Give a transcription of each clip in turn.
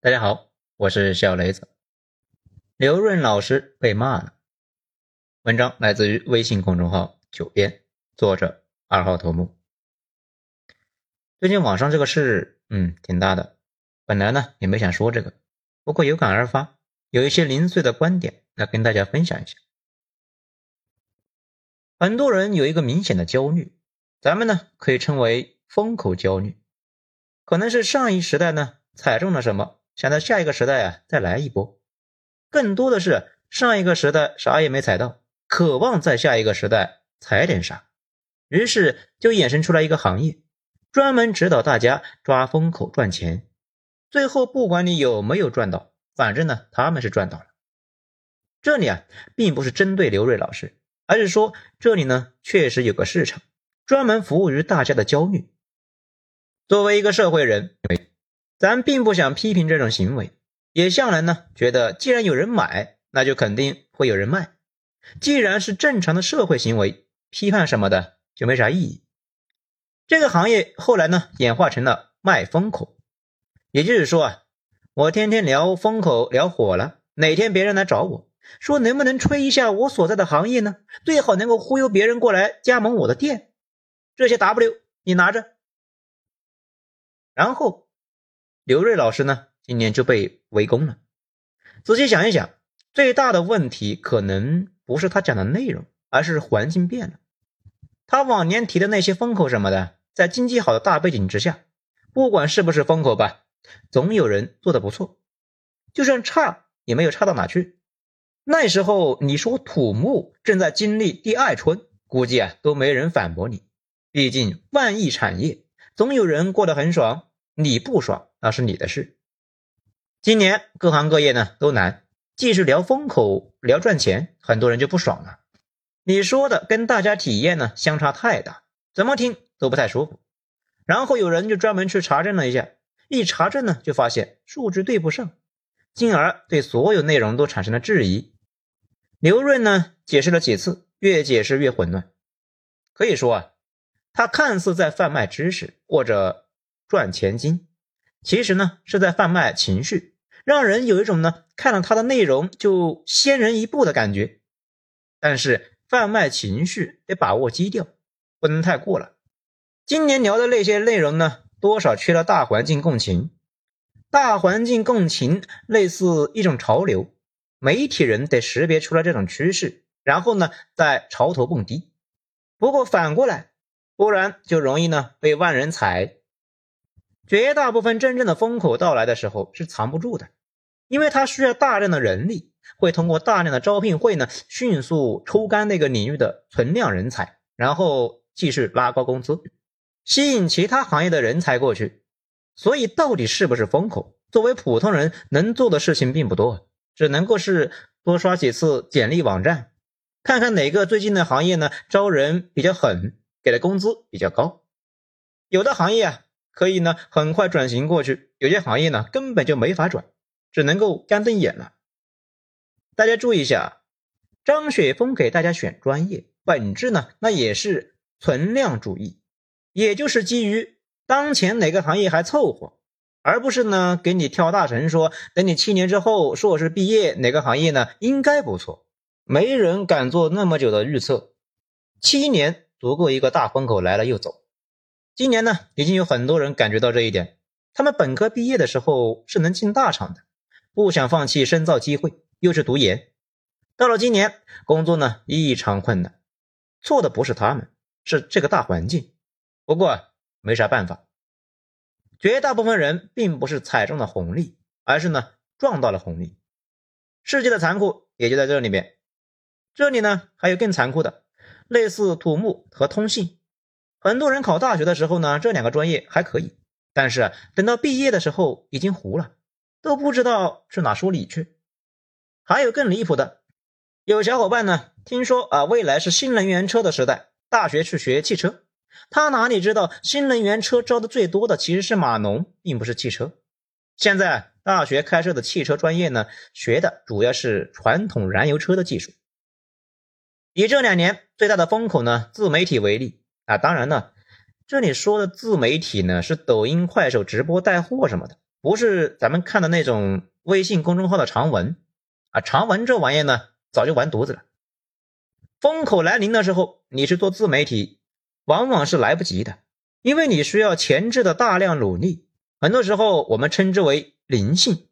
大家好，我是小雷子。刘润老师被骂了。文章来自于微信公众号“九编”，作者二号头目。最近网上这个事，嗯，挺大的。本来呢也没想说这个，不过有感而发，有一些零碎的观点来跟大家分享一下。很多人有一个明显的焦虑，咱们呢可以称为风口焦虑，可能是上一时代呢踩中了什么。想在下一个时代啊，再来一波，更多的是上一个时代啥也没踩到，渴望在下一个时代踩点啥，于是就衍生出来一个行业，专门指导大家抓风口赚钱。最后不管你有没有赚到，反正呢他们是赚到了。这里啊，并不是针对刘瑞老师，而是说这里呢确实有个市场，专门服务于大家的焦虑。作为一个社会人。咱并不想批评这种行为，也向来呢觉得，既然有人买，那就肯定会有人卖。既然是正常的社会行为，批判什么的就没啥意义。这个行业后来呢演化成了卖风口，也就是说啊，我天天聊风口聊火了，哪天别人来找我说能不能吹一下我所在的行业呢？最好能够忽悠别人过来加盟我的店，这些 W 你拿着，然后。刘瑞老师呢，今年就被围攻了。仔细想一想，最大的问题可能不是他讲的内容，而是环境变了。他往年提的那些风口什么的，在经济好的大背景之下，不管是不是风口吧，总有人做的不错。就算差，也没有差到哪去。那时候你说土木正在经历第二春，估计啊都没人反驳你。毕竟万亿产业，总有人过得很爽。你不爽那是你的事。今年各行各业呢都难，继续聊风口聊赚钱，很多人就不爽了。你说的跟大家体验呢相差太大，怎么听都不太舒服。然后有人就专门去查证了一下，一查证呢就发现数据对不上，进而对所有内容都产生了质疑。刘润呢解释了几次，越解释越混乱。可以说啊，他看似在贩卖知识或者。赚钱金，其实呢是在贩卖情绪，让人有一种呢看了他的内容就先人一步的感觉。但是贩卖情绪得把握基调，不能太过了。今年聊的那些内容呢，多少缺了大环境共情。大环境共情类似一种潮流，媒体人得识别出来这种趋势，然后呢再潮头蹦迪。不过反过来，不然就容易呢被万人踩。绝大部分真正的风口到来的时候是藏不住的，因为它需要大量的人力，会通过大量的招聘会呢，迅速抽干那个领域的存量人才，然后继续拉高工资，吸引其他行业的人才过去。所以，到底是不是风口？作为普通人能做的事情并不多，只能够是多刷几次简历网站，看看哪个最近的行业呢招人比较狠，给的工资比较高。有的行业啊。可以呢，很快转型过去。有些行业呢，根本就没法转，只能够干瞪眼了。大家注意一下，张雪峰给大家选专业，本质呢，那也是存量主义，也就是基于当前哪个行业还凑合，而不是呢给你跳大神说，等你七年之后硕士毕业，哪个行业呢应该不错。没人敢做那么久的预测，七年足够一个大风口来了又走。今年呢，已经有很多人感觉到这一点。他们本科毕业的时候是能进大厂的，不想放弃深造机会，又是读研。到了今年，工作呢异常困难。错的不是他们，是这个大环境。不过没啥办法，绝大部分人并不是踩中了红利，而是呢撞到了红利。世界的残酷也就在这里面。这里呢还有更残酷的，类似土木和通信。很多人考大学的时候呢，这两个专业还可以，但是等到毕业的时候已经糊了，都不知道是哪说理去。还有更离谱的，有小伙伴呢，听说啊，未来是新能源车的时代，大学去学汽车，他哪里知道新能源车招的最多的其实是码农，并不是汽车。现在大学开设的汽车专业呢，学的主要是传统燃油车的技术。以这两年最大的风口呢，自媒体为例。啊，当然呢，这里说的自媒体呢是抖音、快手直播带货什么的，不是咱们看的那种微信公众号的长文啊，长文这玩意呢，早就完犊子了。风口来临的时候，你去做自媒体，往往是来不及的，因为你需要前置的大量努力，很多时候我们称之为灵性。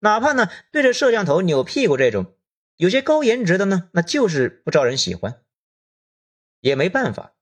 哪怕呢对着摄像头扭屁股这种，有些高颜值的呢，那就是不招人喜欢，也没办法。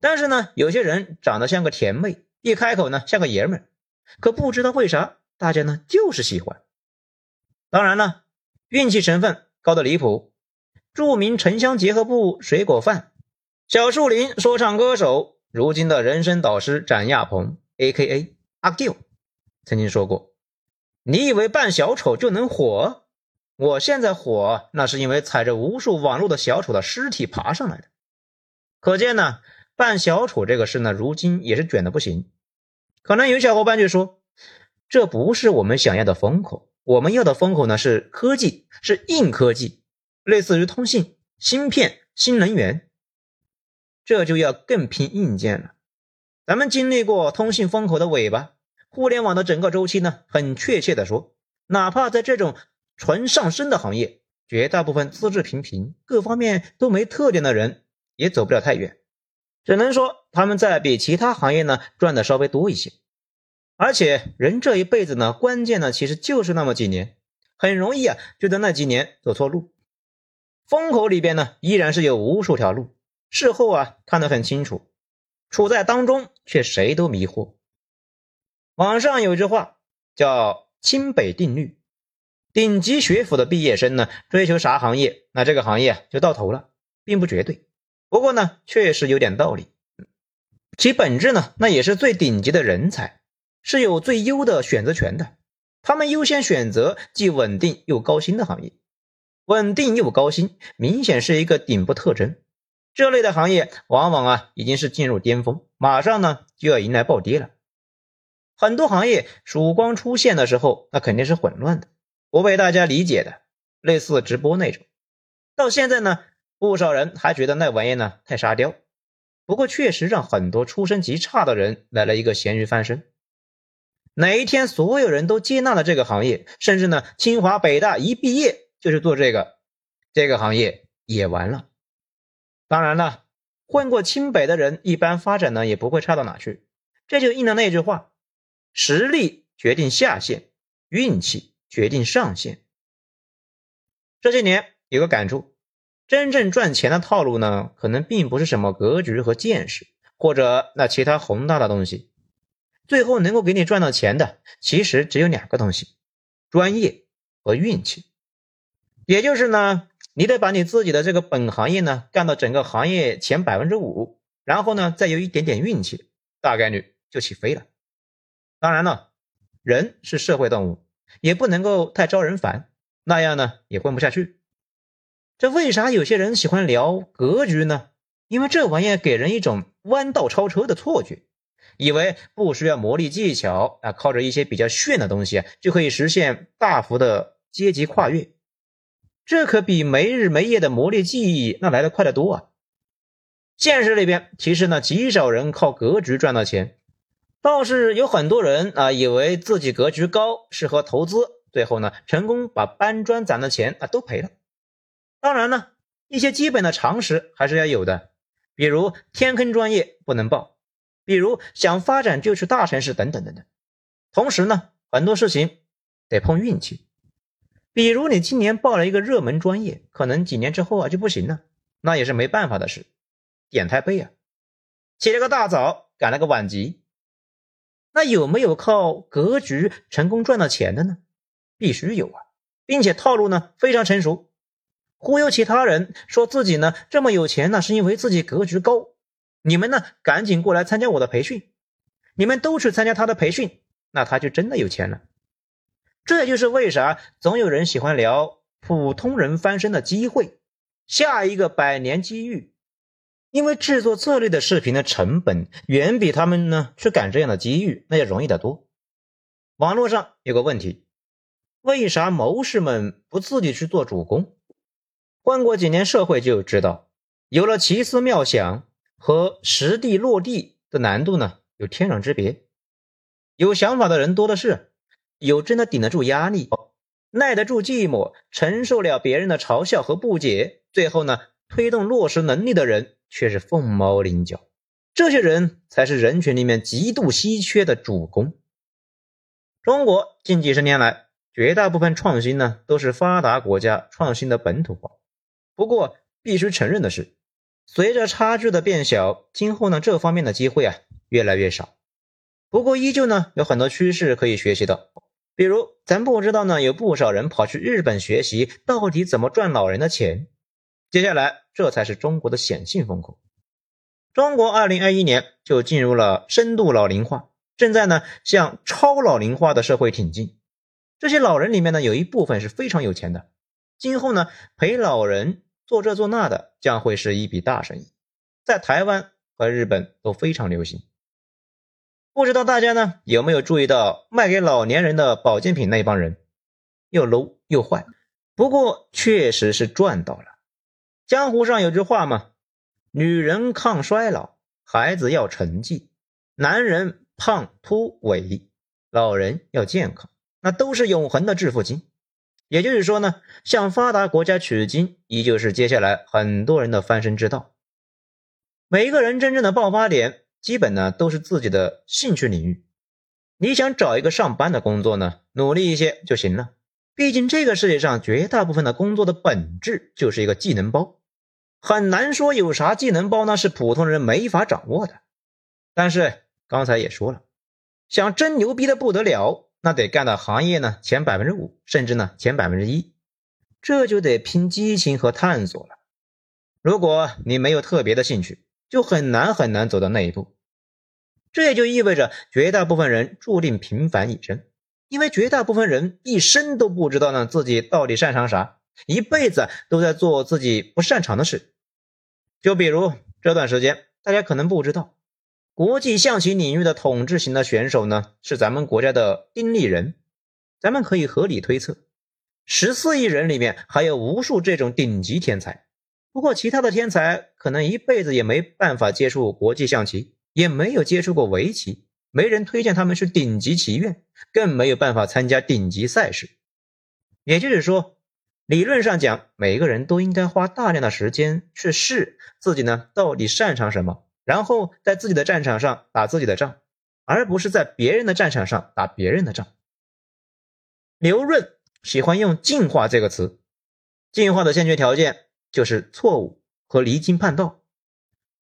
但是呢，有些人长得像个甜妹，一开口呢像个爷们儿，可不知道为啥大家呢就是喜欢。当然了，运气成分高的离谱。著名城乡结合部水果贩、小树林说唱歌手，如今的人生导师展亚鹏 （A.K.A. 阿 Q） 曾经说过。你以为扮小丑就能火？我现在火，那是因为踩着无数网络的小丑的尸体爬上来的。可见呢，办小丑这个事呢，如今也是卷的不行。可能有小伙伴就说，这不是我们想要的风口，我们要的风口呢是科技，是硬科技，类似于通信、芯片、新能源，这就要更拼硬件了。咱们经历过通信风口的尾巴。互联网的整个周期呢，很确切的说，哪怕在这种纯上升的行业，绝大部分资质平平、各方面都没特点的人，也走不了太远。只能说他们在比其他行业呢赚的稍微多一些。而且人这一辈子呢，关键呢其实就是那么几年，很容易啊就在那几年走错路。风口里边呢，依然是有无数条路，事后啊看得很清楚，处在当中却谁都迷惑。网上有一句话叫“清北定律”，顶级学府的毕业生呢，追求啥行业，那这个行业就到头了，并不绝对。不过呢，确实有点道理。其本质呢，那也是最顶级的人才是有最优的选择权的，他们优先选择既稳定又高薪的行业。稳定又高薪，明显是一个顶部特征。这类的行业往往啊，已经是进入巅峰，马上呢就要迎来暴跌了。很多行业曙光出现的时候，那肯定是混乱的，不被大家理解的，类似直播那种。到现在呢，不少人还觉得那玩意呢太沙雕。不过确实让很多出身极差的人来了一个咸鱼翻身。哪一天所有人都接纳了这个行业，甚至呢清华北大一毕业就是做这个，这个行业也完了。当然了，混过清北的人一般发展呢也不会差到哪去。这就应了那句话。实力决定下限，运气决定上限。这些年有个感触，真正赚钱的套路呢，可能并不是什么格局和见识，或者那其他宏大的东西。最后能够给你赚到钱的，其实只有两个东西：专业和运气。也就是呢，你得把你自己的这个本行业呢干到整个行业前百分之五，然后呢再有一点点运气，大概率就起飞了。当然了，人是社会动物，也不能够太招人烦，那样呢也混不下去。这为啥有些人喜欢聊格局呢？因为这玩意给人一种弯道超车的错觉，以为不需要魔力技巧啊，靠着一些比较炫的东西就可以实现大幅的阶级跨越。这可比没日没夜的磨练技艺那来的快得多啊！现实里边，其实呢极少人靠格局赚到钱。倒是有很多人啊，以为自己格局高，适合投资，最后呢，成功把搬砖攒的钱啊都赔了。当然呢，一些基本的常识还是要有的，比如天坑专业不能报，比如想发展就去大城市等等等等。同时呢，很多事情得碰运气，比如你今年报了一个热门专业，可能几年之后啊就不行了，那也是没办法的事，点太背啊，起了个大早，赶了个晚集。那有没有靠格局成功赚到钱的呢？必须有啊，并且套路呢非常成熟，忽悠其他人说自己呢这么有钱呢，是因为自己格局高。你们呢赶紧过来参加我的培训，你们都去参加他的培训，那他就真的有钱了。这就是为啥总有人喜欢聊普通人翻身的机会，下一个百年机遇。因为制作这类的视频的成本远比他们呢去赶这样的机遇那要容易得多。网络上有个问题，为啥谋士们不自己去做主攻？混过几年社会就知道，有了奇思妙想和实地落地的难度呢有天壤之别。有想法的人多的是，有真的顶得住压力、耐得住寂寞、承受了别人的嘲笑和不解，最后呢推动落实能力的人却是凤毛麟角。这些人才是人群里面极度稀缺的主攻。中国近几十年来，绝大部分创新呢都是发达国家创新的本土化。不过，必须承认的是，随着差距的变小，今后呢这方面的机会啊越来越少。不过，依旧呢有很多趋势可以学习的。比如，咱不知道呢有不少人跑去日本学习到底怎么赚老人的钱。接下来，这才是中国的显性风口。中国二零二一年就进入了深度老龄化，正在呢向超老龄化的社会挺进。这些老人里面呢，有一部分是非常有钱的，今后呢陪老人做这做那的将会是一笔大生意，在台湾和日本都非常流行。不知道大家呢有没有注意到卖给老年人的保健品那帮人，又 low 又坏，不过确实是赚到了。江湖上有句话嘛。女人抗衰老，孩子要成绩，男人胖秃萎，老人要健康，那都是永恒的致富经。也就是说呢，向发达国家取经，依旧是接下来很多人的翻身之道。每一个人真正的爆发点，基本呢都是自己的兴趣领域。你想找一个上班的工作呢，努力一些就行了。毕竟这个世界上绝大部分的工作的本质就是一个技能包。很难说有啥技能包呢是普通人没法掌握的。但是刚才也说了，想真牛逼的不得了，那得干到行业呢前百分之五，甚至呢前百分之一，这就得拼激情和探索了。如果你没有特别的兴趣，就很难很难走到那一步。这也就意味着绝大部分人注定平凡一生，因为绝大部分人一生都不知道呢自己到底擅长啥。一辈子都在做自己不擅长的事，就比如这段时间，大家可能不知道，国际象棋领域的统治型的选手呢是咱们国家的丁立人。咱们可以合理推测，十四亿人里面还有无数这种顶级天才。不过，其他的天才可能一辈子也没办法接触国际象棋，也没有接触过围棋，没人推荐他们去顶级棋院，更没有办法参加顶级赛事。也就是说。理论上讲，每个人都应该花大量的时间去试自己呢，到底擅长什么，然后在自己的战场上打自己的仗，而不是在别人的战场上打别人的仗。刘润喜欢用“进化”这个词，进化的先决条件就是错误和离经叛道。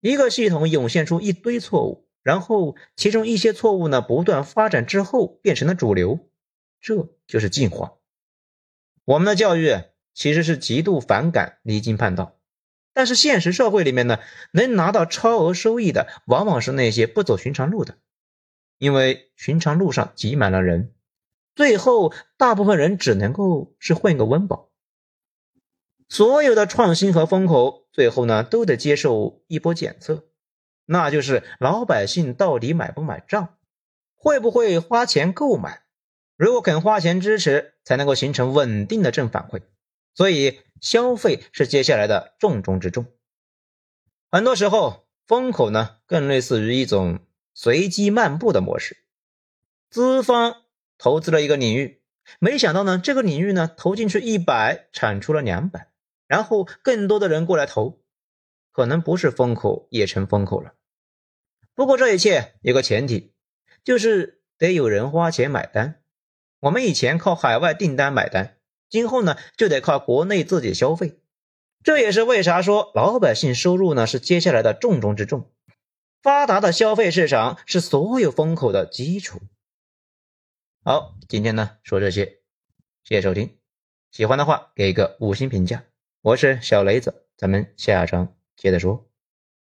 一个系统涌现出一堆错误，然后其中一些错误呢不断发展之后变成了主流，这就是进化。我们的教育其实是极度反感离经叛道，但是现实社会里面呢，能拿到超额收益的往往是那些不走寻常路的，因为寻常路上挤满了人，最后大部分人只能够是混个温饱。所有的创新和风口，最后呢都得接受一波检测，那就是老百姓到底买不买账，会不会花钱购买。如果肯花钱支持，才能够形成稳定的正反馈。所以，消费是接下来的重中之重。很多时候，风口呢更类似于一种随机漫步的模式。资方投资了一个领域，没想到呢这个领域呢投进去一百，产出了两百，然后更多的人过来投，可能不是风口也成风口了。不过这一切有个前提，就是得有人花钱买单。我们以前靠海外订单买单，今后呢就得靠国内自己消费。这也是为啥说老百姓收入呢是接下来的重中之重。发达的消费市场是所有风口的基础。好，今天呢说这些，谢谢收听。喜欢的话给个五星评价。我是小雷子，咱们下章接着说。